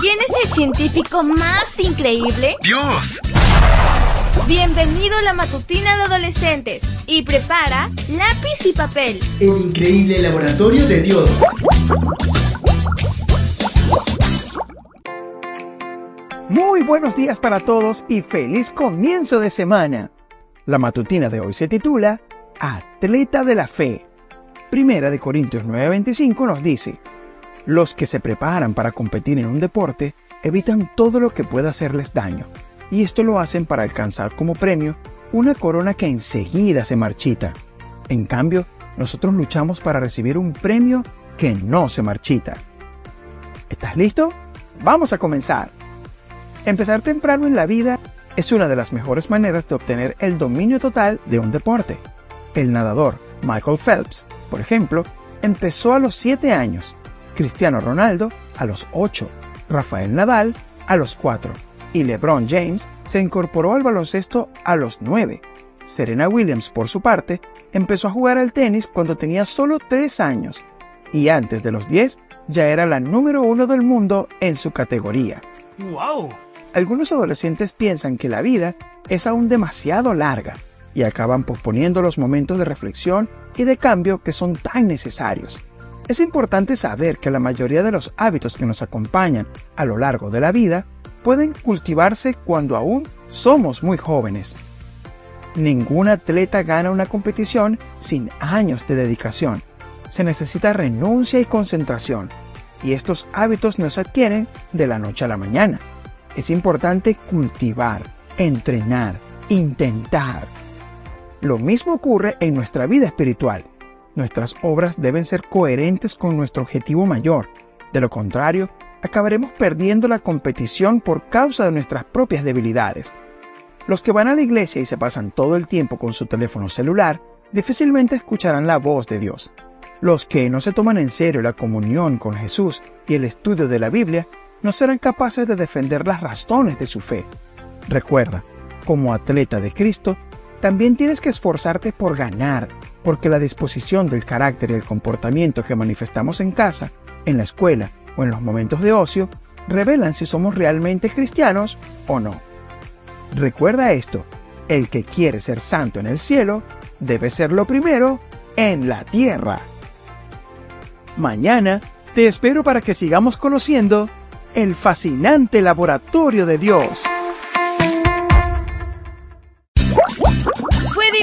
¿Quién es el científico más increíble? ¡Dios! Bienvenido a la matutina de adolescentes y prepara lápiz y papel. El increíble laboratorio de Dios. Muy buenos días para todos y feliz comienzo de semana. La matutina de hoy se titula Atleta de la Fe. Primera de Corintios 9:25 nos dice, los que se preparan para competir en un deporte evitan todo lo que pueda hacerles daño, y esto lo hacen para alcanzar como premio una corona que enseguida se marchita. En cambio, nosotros luchamos para recibir un premio que no se marchita. ¿Estás listo? Vamos a comenzar. Empezar temprano en la vida es una de las mejores maneras de obtener el dominio total de un deporte. El nadador Michael Phelps, por ejemplo, empezó a los 7 años Cristiano Ronaldo a los 8, Rafael Nadal a los 4 y LeBron James se incorporó al baloncesto a los 9. Serena Williams, por su parte, empezó a jugar al tenis cuando tenía solo 3 años y antes de los 10 ya era la número uno del mundo en su categoría. ¡Wow! Algunos adolescentes piensan que la vida es aún demasiado larga y acaban posponiendo los momentos de reflexión y de cambio que son tan necesarios. Es importante saber que la mayoría de los hábitos que nos acompañan a lo largo de la vida pueden cultivarse cuando aún somos muy jóvenes. Ningún atleta gana una competición sin años de dedicación. Se necesita renuncia y concentración, y estos hábitos no se adquieren de la noche a la mañana. Es importante cultivar, entrenar, intentar. Lo mismo ocurre en nuestra vida espiritual. Nuestras obras deben ser coherentes con nuestro objetivo mayor. De lo contrario, acabaremos perdiendo la competición por causa de nuestras propias debilidades. Los que van a la iglesia y se pasan todo el tiempo con su teléfono celular difícilmente escucharán la voz de Dios. Los que no se toman en serio la comunión con Jesús y el estudio de la Biblia no serán capaces de defender las razones de su fe. Recuerda, como atleta de Cristo, también tienes que esforzarte por ganar, porque la disposición del carácter y el comportamiento que manifestamos en casa, en la escuela o en los momentos de ocio revelan si somos realmente cristianos o no. Recuerda esto, el que quiere ser santo en el cielo debe ser lo primero en la tierra. Mañana te espero para que sigamos conociendo el fascinante laboratorio de Dios.